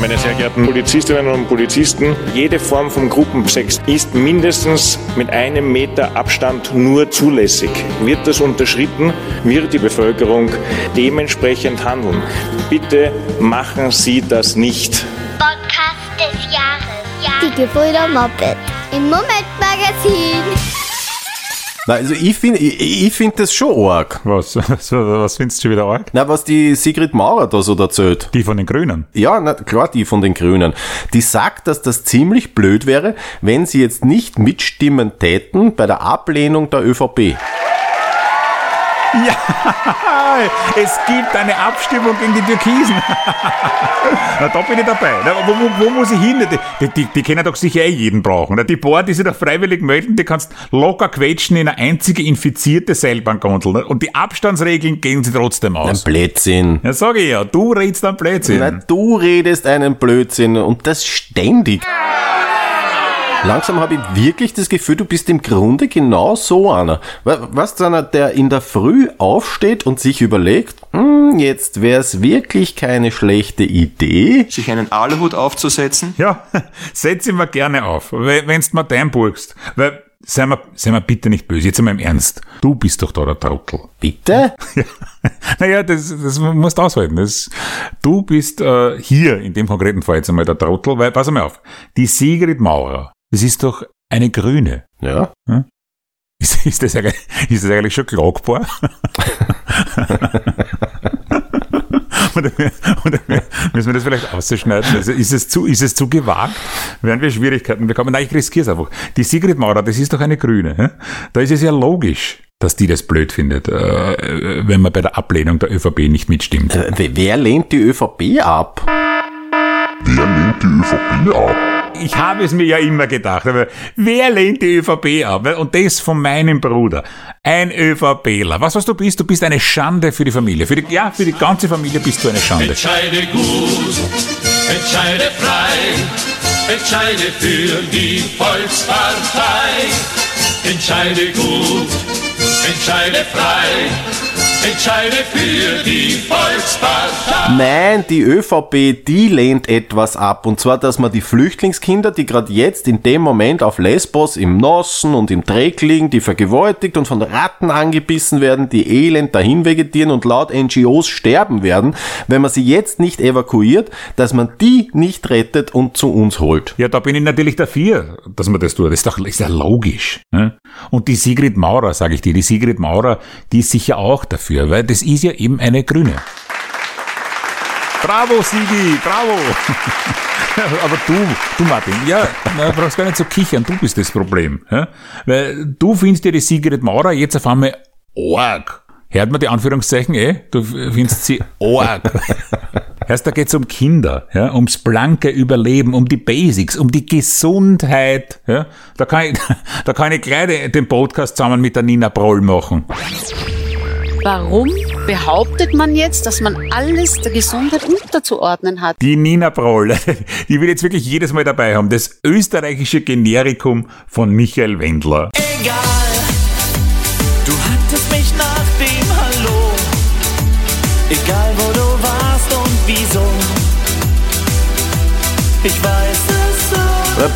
Meine sehr geehrten Polizistinnen und Polizisten, jede Form von Gruppensex ist mindestens mit einem Meter Abstand nur zulässig. Wird das unterschritten, wird die Bevölkerung dementsprechend handeln. Bitte machen Sie das nicht. Podcast des Jahres. Ja. Die Gebrüder Moppet im Momentmagazin. Na, also ich finde ich, ich find das schon arg. Was, was, findest du wieder arg? Na, was die Sigrid Maurer da so erzählt. Die von den Grünen. Ja, na, klar, die von den Grünen. Die sagt, dass das ziemlich blöd wäre, wenn sie jetzt nicht mitstimmen täten bei der Ablehnung der ÖVP. Ja, es gibt eine Abstimmung gegen die Türkisen. Na, da bin ich dabei. Na, wo, wo, wo muss ich hin? Die, die, die können doch sicher eh jeden brauchen. Na, die paar, die sich da freiwillig melden, die kannst locker quetschen in eine einzige infizierte Seilbahngondel. Und die Abstandsregeln gehen sie trotzdem Ein aus. Blödsinn. Ja, sag ich ja, du redst dann Blödsinn. Na, du redest einen Blödsinn und das ständig. Langsam habe ich wirklich das Gefühl, du bist im Grunde genau so einer. Wa- Was einer, der in der Früh aufsteht und sich überlegt, hm, jetzt wäre es wirklich keine schlechte Idee. sich einen Aluhut aufzusetzen. Ja, setz ihn mal gerne auf, we- wenn's mal dein burgst. Weil, sei mal, sei mal bitte nicht böse, jetzt einmal im Ernst. Du bist doch da der Trottel. Bitte? Ja. Naja, das, das musst du aushalten. Das, du bist äh, hier in dem konkreten Fall jetzt einmal der Trottel, weil, pass mal auf, die Sigrid Maurer, das ist doch eine Grüne. Ja. Ist, ist, das, eigentlich- ist das eigentlich schon klagbar? oder, oder müssen wir das vielleicht ausschneiden? Also ist, es zu, ist es zu gewagt? Werden wir Schwierigkeiten bekommen? Nein, ich riskiere es einfach. Die Sigrid Maurer, das ist doch eine Grüne. hä? Da ist es ja logisch, dass die das blöd findet, äh, wenn man bei der Ablehnung der ÖVP nicht mitstimmt. Äh, wer- Wer lehnt die ÖVP ab? Ich habe es mir ja immer gedacht, aber wer lehnt die ÖVP ab? Und das von meinem Bruder. Ein ÖVPler. Was, was du bist? Du bist eine Schande für die Familie. Für die, ja, für die ganze Familie bist du eine Schande. Entscheide gut, entscheide frei, entscheide für die Volkspartei. Entscheide gut, entscheide frei, entscheide für die Volkspartei. Nein, die ÖVP, die lehnt etwas ab. Und zwar, dass man die Flüchtlingskinder, die gerade jetzt in dem Moment auf Lesbos im Nossen und im Dreck liegen, die vergewaltigt und von Ratten angebissen werden, die elend dahin vegetieren und laut NGOs sterben werden, wenn man sie jetzt nicht evakuiert, dass man die nicht rettet und zu uns holt. Ja, da bin ich natürlich dafür, dass man das tut. Das ist doch ist ja logisch. Ne? Und die Sigrid Maurer, sage ich dir, die Sigrid Maurer, die ist sicher auch dafür, weil das ist ja eben eine Grüne. Bravo, Sigi, bravo. Aber du, du Martin, ja, na, brauchst gar nicht so kichern, du bist das Problem. Ja? Weil du findest ja die Sigrid Maurer jetzt auf einmal arg. Hört man die Anführungszeichen eh? Du findest sie arg. Heißt, da geht's um Kinder, ja, ums blanke Überleben, um die Basics, um die Gesundheit. Ja. Da, kann ich, da kann ich gleich den- den Podcast zusammen mit der Nina Broll machen. Warum behauptet man jetzt, dass man alles der Gesundheit unterzuordnen hat? Die Nina Broll, die will jetzt wirklich jedes Mal dabei haben. Das österreichische Generikum von Michael Wendler. Egal, du hattest mich nach dem Hallo. Egal wo du warst und wieso. Ich weiß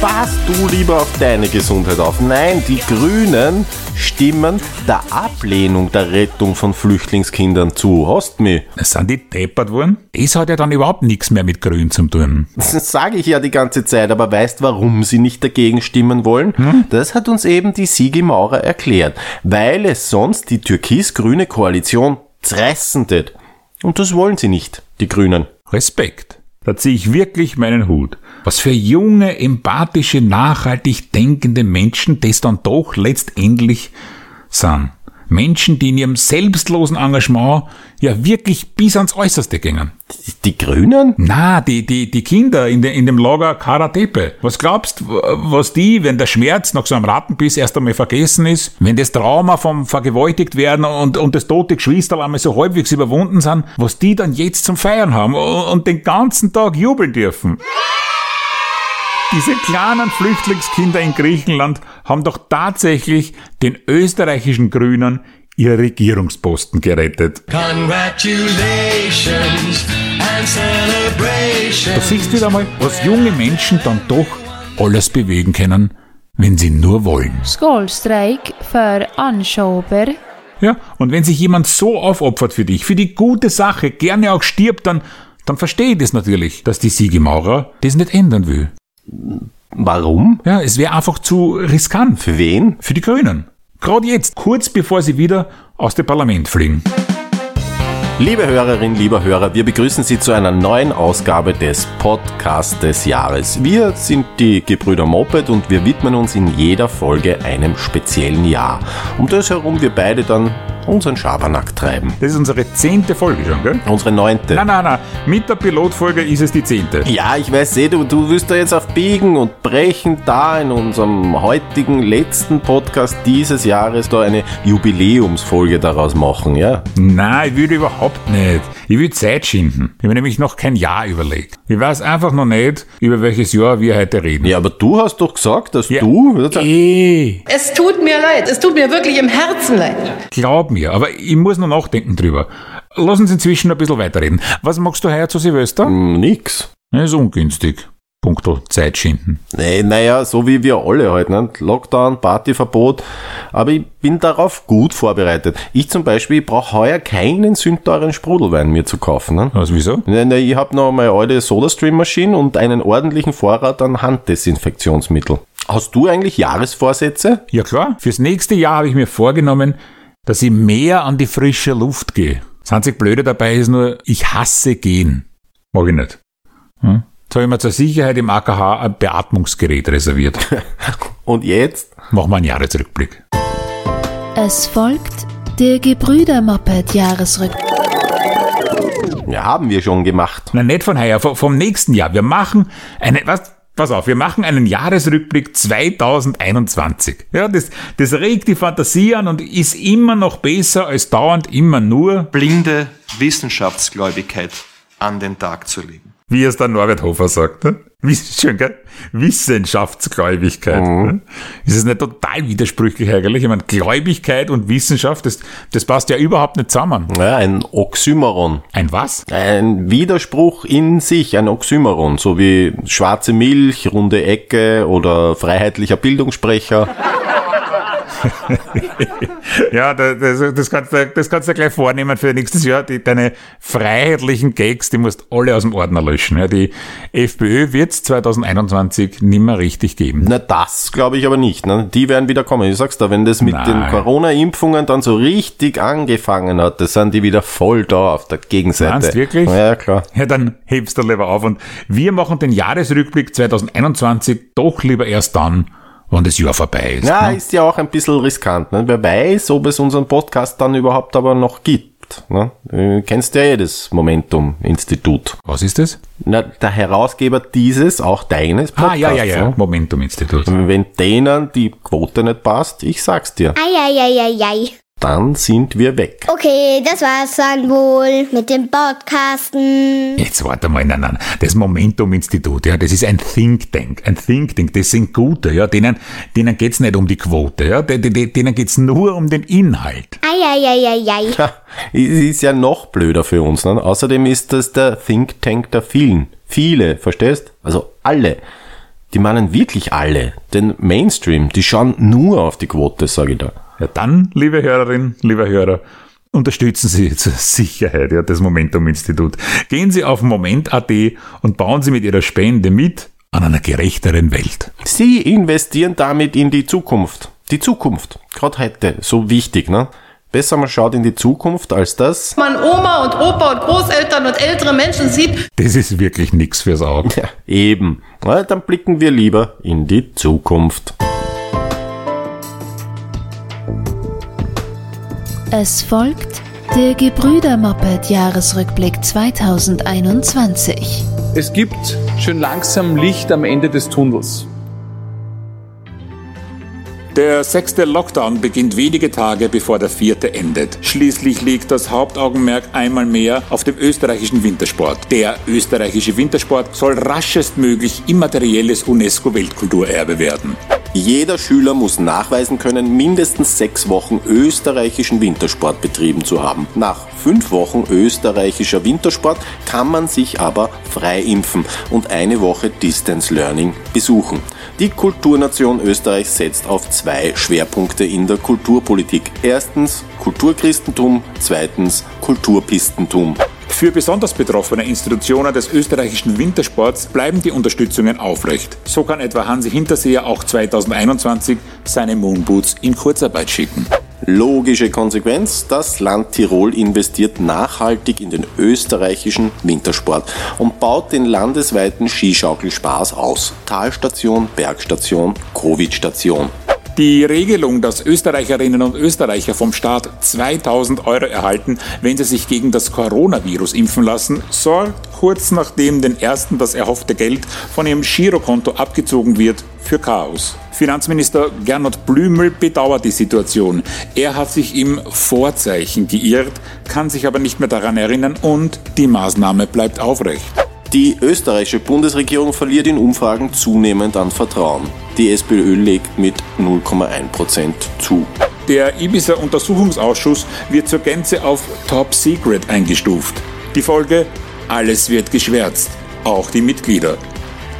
Pass du lieber auf deine Gesundheit auf. Nein, die Grünen stimmen der Ablehnung der Rettung von Flüchtlingskindern zu. Hast mich? Sind die deppert worden? Das hat ja dann überhaupt nichts mehr mit Grün zu tun. Das sage ich ja die ganze Zeit, aber weißt, warum sie nicht dagegen stimmen wollen? Das hat uns eben die Sigi Maurer erklärt. Weil es sonst die türkis-grüne Koalition zerreißen tät. Und das wollen sie nicht, die Grünen. Respekt. Da ziehe ich wirklich meinen Hut. Was für junge, empathische, nachhaltig denkende Menschen das dann doch letztendlich sind. Menschen, die in ihrem selbstlosen Engagement ja wirklich bis ans Äußerste gingen. Die, die Grünen? Na, die, die, die Kinder in, de, in dem Lager Karatepe. Was glaubst, was die, wenn der Schmerz nach so einem Rattenbiss erst einmal vergessen ist, wenn das Trauma vom vergewaltigt werden und, und das tote Geschwister einmal so halbwegs überwunden sind, was die dann jetzt zum Feiern haben und, und den ganzen Tag jubeln dürfen? Diese kleinen Flüchtlingskinder in Griechenland haben doch tatsächlich den österreichischen Grünen ihr Regierungsposten gerettet. Congratulations and celebrations. Da siehst du wieder mal, was junge Menschen dann doch alles bewegen können, wenn sie nur wollen. Skolstrejk för anschober. Ja, und wenn sich jemand so aufopfert für dich, für die gute Sache, gerne auch stirbt, dann, dann verstehe ich das natürlich, dass die Sigi Maurer das nicht ändern will. Warum? Ja, es wäre einfach zu riskant. Für wen? Für die Grünen. Gerade jetzt, kurz bevor sie wieder aus dem Parlament fliegen. Liebe Hörerinnen, lieber Hörer, wir begrüßen Sie zu einer neuen Ausgabe des Podcast des Jahres. Wir sind die Gebrüder Moped und wir widmen uns in jeder Folge einem speziellen Jahr. Um das herum wir beide dann unseren Schabernack treiben. Das ist unsere zehnte Folge schon, gell? Unsere neunte. Nein, nein, nein. Mit der Pilotfolge ist es die zehnte. Ja, ich weiß eh, du, du wirst da jetzt auf Biegen und Brechen da in unserem heutigen letzten Podcast dieses Jahres da eine Jubiläumsfolge daraus machen, ja? Nein, ich will überhaupt nicht. Ich will Zeit schinden. Ich habe nämlich noch kein Jahr überlegt. Ich weiß einfach noch nicht, über welches Jahr wir heute reden. Ja, aber du hast doch gesagt, dass Ja. du... Eh, Es tut mir leid, es tut mir wirklich im Herzen leid. glaub mir, aber ich muss noch nachdenken drüber. Lass uns inzwischen ein bisschen weiterreden. Was magst du heuer zu Silvester? Hm, Nix. Das ist ungünstig. Punkto Zeit schinden. Nee, naja, so wie wir alle halt, ne? Lockdown, Partyverbot. Aber ich bin darauf gut vorbereitet. Ich zum Beispiel brauche heuer keinen sündteuren Sprudelwein mir zu kaufen. Ne? Was, wieso? Nee, nee, ich habe noch meine alte Sodastream-Maschine und einen ordentlichen Vorrat an Handdesinfektionsmittel. Hast du eigentlich Jahresvorsätze? Ja klar, fürs nächste Jahr habe ich mir vorgenommen, dass ich mehr an die frische Luft gehe. Das einzig Blöde dabei ist nur, ich hasse gehen. Mag ich nicht. Hm? Jetzt habe ich mir zur Sicherheit im AKH ein Beatmungsgerät reserviert. Und jetzt? Machen wir einen Jahresrückblick. Es folgt der Gebrüder-Moped-Jahresrückblick. Ja, haben wir schon gemacht. Nein, nicht von heuer, vom, nächsten Jahr. Wir machen einen, was, pass auf, wir machen einen Jahresrückblick 2021. Ja, das, das regt die Fantasie an und ist immer noch besser als dauernd immer nur, Blinde Wissenschaftsgläubigkeit an den Tag zu legen. Wie es der Norbert Hofer sagt. Ne? Schön, gell? Wissenschaftsgläubigkeit. Ne? Ist es nicht total widersprüchlich eigentlich? Ich meine, Gläubigkeit und Wissenschaft, das, das passt ja überhaupt nicht zusammen. Ja, ein Oxymoron. Ein was? Ein Widerspruch in sich, ein Oxymoron, so wie schwarze Milch, runde Ecke oder freiheitlicher Bildungssprecher. Ja, da- das, das, kannst du, das kannst du gleich vornehmen für nächstes Jahr. Die, deine freiheitlichen Gags, die musst alle aus dem Ordner löschen. Ja, die FPÖ wird es 2021 nimmer richtig geben. Na, das glaube ich aber nicht. Ne? Die werden wieder kommen. Ich sag's da, wenn das mit Nein. den Corona-Impfungen dann so richtig angefangen hat, das sind die wieder voll da auf der Gegenseite. Meinst wirklich? Ja, klar. Ja, dann hebst du lieber auf. Und wir machen den Jahresrückblick 2021 doch lieber erst dann, wenn das Jahr vorbei ist. Ja, ne? ist ja auch ein bisschen riskant. Ne? Wer weiß, ob es unseren Podcast dann überhaupt aber noch gibt. Ne? Du kennst ja eh das Momentum-Institut. Was ist das? Na, der Herausgeber dieses, auch deines Ah, Podcasts. ja, ja, ja. ne? Momentum-Institut. Wenn denen die Quote nicht passt, ich sag's dir, Eieieiei. Dann sind wir weg. Okay, das war's dann wohl mit dem Podcasten. Jetzt warte mal, nein, nein. Das Momentum-Institut, ja, das ist ein Think Tank. Ein Think Tank, das sind gute, ja. Denen, denen geht's nicht um die Quote, ja. De- de- de- Denen geht's nur um den Inhalt. Eieieiei. Es ist ja noch blöder für uns. Ne? Außerdem ist das der Think Tank der vielen. Viele, verstehst? Also alle. Die meinen wirklich alle. Den Mainstream, die schauen nur auf die Quote, sage ich da. Ja, dann, liebe Hörerinnen, lieber Hörer, unterstützen Sie zur Sicherheit ja, das Momentum-Institut. Gehen Sie auf moment.at und bauen Sie mit Ihrer Spende mit an einer gerechteren Welt. Sie investieren damit in die Zukunft. Die Zukunft. Gerade heute. So wichtig, ne? Besser man schaut in die Zukunft als das. Man Oma und Opa und Großeltern und ältere Menschen sieht, Das ist wirklich nix fürs Auge. Ja, eben. Na, dann blicken wir lieber in die Zukunft. Es folgt der Gebrüder-Moped-Jahresrückblick 2021. Es gibt schon langsam Licht am Ende des Tunnels. Der sechste Lockdown beginnt wenige Tage bevor der vierte endet. Schließlich liegt das Hauptaugenmerk einmal mehr auf dem österreichischen Wintersport. Der österreichische Wintersport soll raschestmöglich immaterielles UNESCO-Weltkulturerbe werden. Jeder Schüler muss nachweisen können, mindestens sechs Wochen österreichischen Wintersport betrieben zu haben. Nach fünf Wochen österreichischer Wintersport kann man sich aber frei impfen und eine Woche Distance Learning besuchen. Die Kulturnation Österreich setzt auf zwei Schwerpunkte in der Kulturpolitik. Erstens Kulturchristentum, zweitens Kulturpistentum. Für besonders betroffene Institutionen des österreichischen Wintersports bleiben die Unterstützungen aufrecht. So kann etwa Hansi Hinterseher auch 2021 seine Moonboots in Kurzarbeit schicken. Logische Konsequenz, das Land Tirol investiert nachhaltig in den österreichischen Wintersport und baut den landesweiten Skischaukelspaß aus. Talstation, Bergstation, Covid-Station. Die Regelung, dass Österreicherinnen und Österreicher vom Staat 2000 Euro erhalten, wenn sie sich gegen das Coronavirus impfen lassen, sorgt kurz nachdem den ersten das erhoffte Geld von ihrem Girokonto abgezogen wird, für Chaos. Finanzminister Gernot Blümel bedauert die Situation. Er hat sich im Vorzeichen geirrt, kann sich aber nicht mehr daran erinnern und die Maßnahme bleibt aufrecht. Die österreichische Bundesregierung verliert in Umfragen zunehmend an Vertrauen. Die SPÖ legt mit 0,1 Prozent zu. Der Ibiza-Untersuchungsausschuss wird zur Gänze auf Top Secret eingestuft. Die Folge? Alles wird geschwärzt, auch die Mitglieder.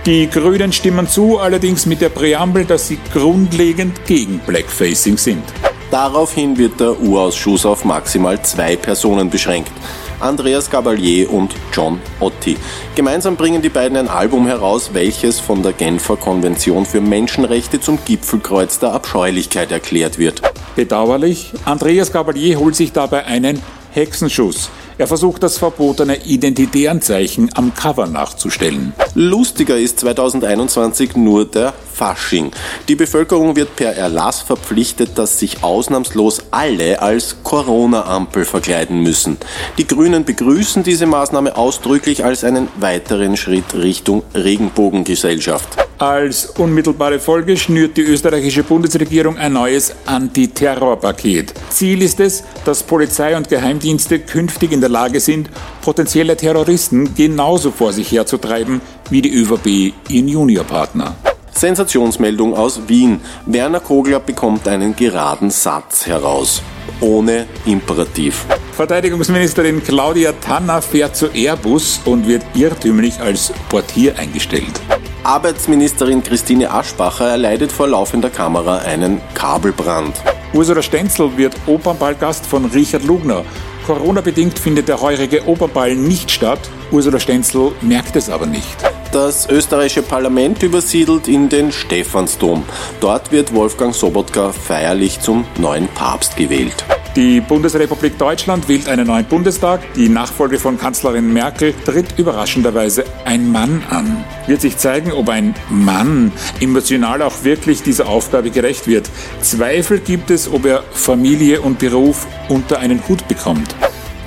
Die Grünen stimmen zu, allerdings mit der Präambel, dass sie grundlegend gegen Blackfacing sind. Daraufhin wird der U-Ausschuss auf maximal zwei Personen beschränkt. Andreas Gabalier und John Otti. Gemeinsam bringen die beiden ein Album heraus, welches von der Genfer Konvention für Menschenrechte zum Gipfelkreuz der Abscheulichkeit erklärt wird. Bedauerlich, Andreas Gabalier holt sich dabei einen Hexenschuss. Er versucht das verbotene identitären Zeichen am Cover nachzustellen. Lustiger ist 2021 nur der Fasching. Die Bevölkerung wird per Erlass verpflichtet, dass sich ausnahmslos alle als Corona-Ampel verkleiden müssen. Die Grünen begrüßen diese Maßnahme ausdrücklich als einen weiteren Schritt Richtung Regenbogengesellschaft. Als unmittelbare Folge schnürt die österreichische Bundesregierung ein neues Antiterrorpaket. Ziel ist es, dass Polizei und Geheimdienste künftig in der Lage sind, potenzielle Terroristen genauso vor sich herzutreiben wie die ÖVP ihren Juniorpartner. Sensationsmeldung aus Wien. Werner Kogler bekommt einen geraden Satz heraus. Ohne Imperativ. Verteidigungsministerin Claudia Tanner fährt zu Airbus und wird irrtümlich als Portier eingestellt. Arbeitsministerin Christine Aschbacher erleidet vor laufender Kamera einen Kabelbrand. Ursula Stenzel wird Opernballgast von Richard Lugner. Corona-bedingt findet der heurige Opernball nicht statt. Ursula Stenzel merkt es aber nicht. Das österreichische Parlament übersiedelt in den Stephansdom. Dort wird Wolfgang Sobotka feierlich zum neuen Papst gewählt. Die Bundesrepublik Deutschland wählt einen neuen Bundestag. Die Nachfolge von Kanzlerin Merkel tritt überraschenderweise ein Mann an. Wird sich zeigen, ob ein Mann emotional auch wirklich dieser Aufgabe gerecht wird. Zweifel gibt es, ob er Familie und Beruf unter einen Hut bekommt.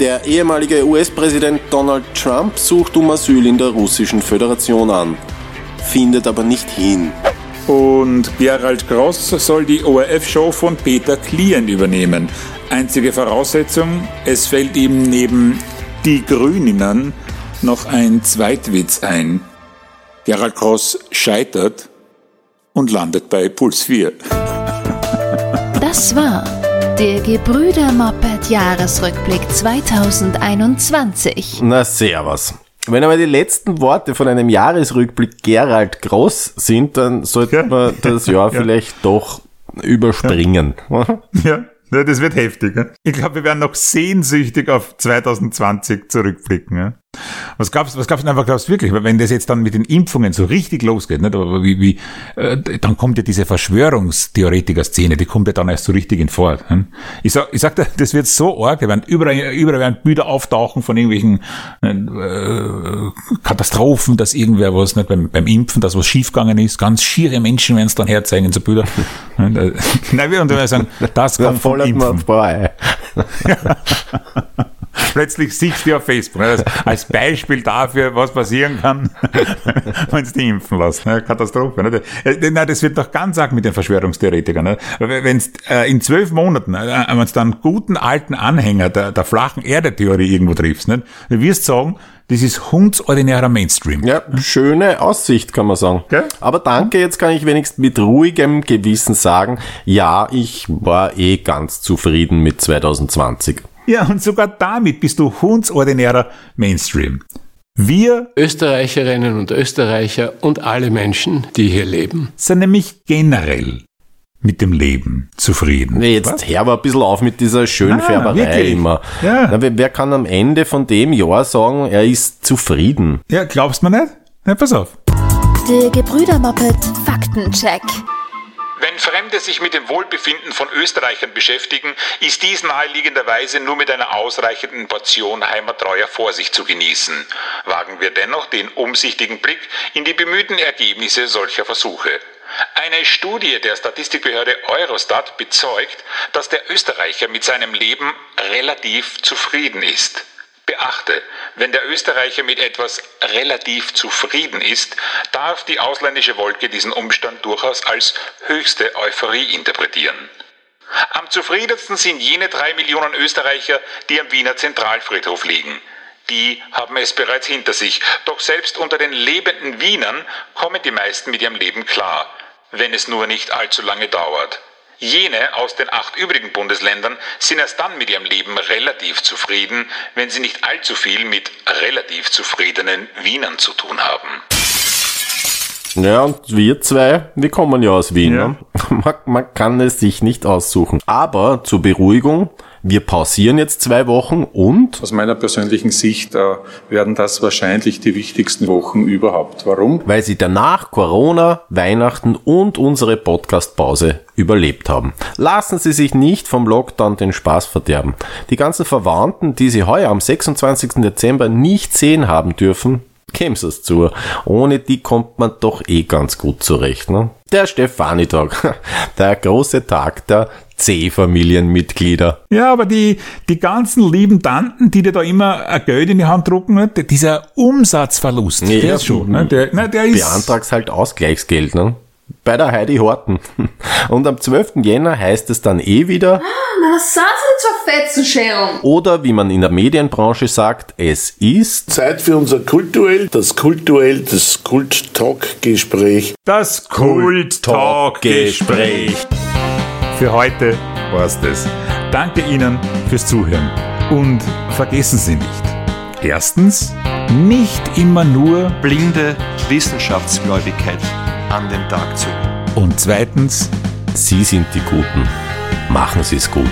Der ehemalige US-Präsident Donald Trump sucht um Asyl in der russischen Föderation an, findet aber nicht hin. Und Gerald Gross soll die ORF-Show von Peter Klien übernehmen. Einzige Voraussetzung, es fällt ihm neben die Grüninnen noch ein Zweitwitz ein. Gerald Gross scheitert und landet bei Puls 4. Das war der Gebrüder Moped Jahresrückblick 2021. Na, servus. Wenn aber die letzten Worte von einem Jahresrückblick Gerald Gross sind, dann sollte man das Jahr ja. vielleicht doch überspringen. Ja. Das wird heftig. Ich glaube, wir werden noch sehnsüchtig auf 2020 zurückblicken. Was gab's, was gab's denn einfach, glaubst du wirklich? Wenn das jetzt dann mit den Impfungen so richtig losgeht, nicht? Aber wie, wie, äh, dann kommt ja diese Verschwörungstheoretiker-Szene, die kommt ja dann erst so richtig in Fahrt. Nicht? Ich sag, ich sag, das wird so arg, werden überall, überall werden Bilder auftauchen von irgendwelchen äh, Katastrophen, dass irgendwer was, nicht? Beim, beim Impfen, dass was schiefgegangen ist, ganz schiere Menschen werden es dann herzeigen, so Bilder. Nein, wir werden sagen, das kommt vom Impfen. Plötzlich siehst du auf Facebook, ne, als Beispiel dafür, was passieren kann, wenn es die impfen lässt. Ne? Katastrophe. Ne? Nein, das wird doch ganz arg mit den Verschwörungstheoretikern. Ne? Wenn es äh, in zwölf Monaten, äh, wenn es dann guten alten Anhänger der, der flachen Erde-Theorie irgendwo triffst, ne? du wirst sagen, Das ist hundsordinärer Mainstream. Ja, schöne Aussicht, kann man sagen. Gell? Aber danke, jetzt kann ich wenigstens mit ruhigem Gewissen sagen, ja, ich war eh ganz zufrieden mit 2020. Ja, und sogar damit bist du hundsordinärer Mainstream. Wir Österreicherinnen und Österreicher und alle Menschen, die hier leben. sind nämlich generell mit dem Leben zufrieden. Nee, jetzt hör aber ein bisschen auf mit dieser Schönfärberei wirklich? immer. Ja. Na, wer, wer kann am Ende von dem Jahr sagen, er ist zufrieden? Ja, glaubst du mir nicht? Na, pass auf. Der Gebrüder Moped Faktencheck. Wenn Fremde sich mit dem Wohlbefinden von Österreichern beschäftigen, ist dies naheliegenderweise nur mit einer ausreichenden Portion heimattreuer Vorsicht zu genießen. Wagen wir dennoch den umsichtigen Blick in die bemühten Ergebnisse solcher Versuche. Eine Studie der Statistikbehörde Eurostat bezeugt, dass der Österreicher mit seinem Leben relativ zufrieden ist. Beachte, wenn der Österreicher mit etwas relativ zufrieden ist, darf die ausländische Wolke diesen Umstand durchaus als höchste Euphorie interpretieren. Am zufriedensten sind jene drei Millionen Österreicher, die am Wiener Zentralfriedhof liegen. Die haben es bereits hinter sich, doch selbst unter den lebenden Wienern kommen die meisten mit ihrem Leben klar, wenn es nur nicht allzu lange dauert. Jene aus den acht übrigen Bundesländern sind erst dann mit ihrem Leben relativ zufrieden, wenn sie nicht allzu viel mit relativ zufriedenen Wienern zu tun haben. Ja, und wir zwei, wir kommen ja aus Wien. Ja. Ne? Man, man kann es sich nicht aussuchen. Aber zur Beruhigung, wir pausieren jetzt zwei Wochen und Aus meiner persönlichen Sicht äh, werden das wahrscheinlich die wichtigsten Wochen überhaupt. Warum? weil sie danach Corona, Weihnachten und unsere Podcast-Pause überlebt haben. Lassen Sie sich nicht vom Lockdown den Spaß verderben. Die ganzen Verwandten, die Sie heuer am 26. Dezember nicht sehen haben dürfen, kämen es zu. Ohne die kommt man doch eh ganz gut zurecht. Ne? Der Stefanitag, der große Tag der C-Familienmitglieder. Ja, aber die, die ganzen lieben Tanten, die dir da immer ein Geld in die Hand drucken, ne, dieser Umsatzverlust, der ist schon, ne, der, na, der ist, Beantragst halt Ausgleichsgeld, ne? Bei der Heidi Horten. Und am 12. Jänner heißt es dann eh wieder, Na, was sind Sie zur Fetzenschälen? oder wie man in der Medienbranche sagt, es ist Zeit für unser Kultuell, das Kultuell, das Kult-Talk-Gespräch. das Kult-Talk-Gespräch. Für heute war's das. Danke Ihnen fürs Zuhören. Und vergessen Sie nicht. Erstens, nicht immer nur. Blinde Wissenschaftsgläubigkeit an den Tag zu. Und zweitens, Sie sind die Guten. Machen Sie es gut.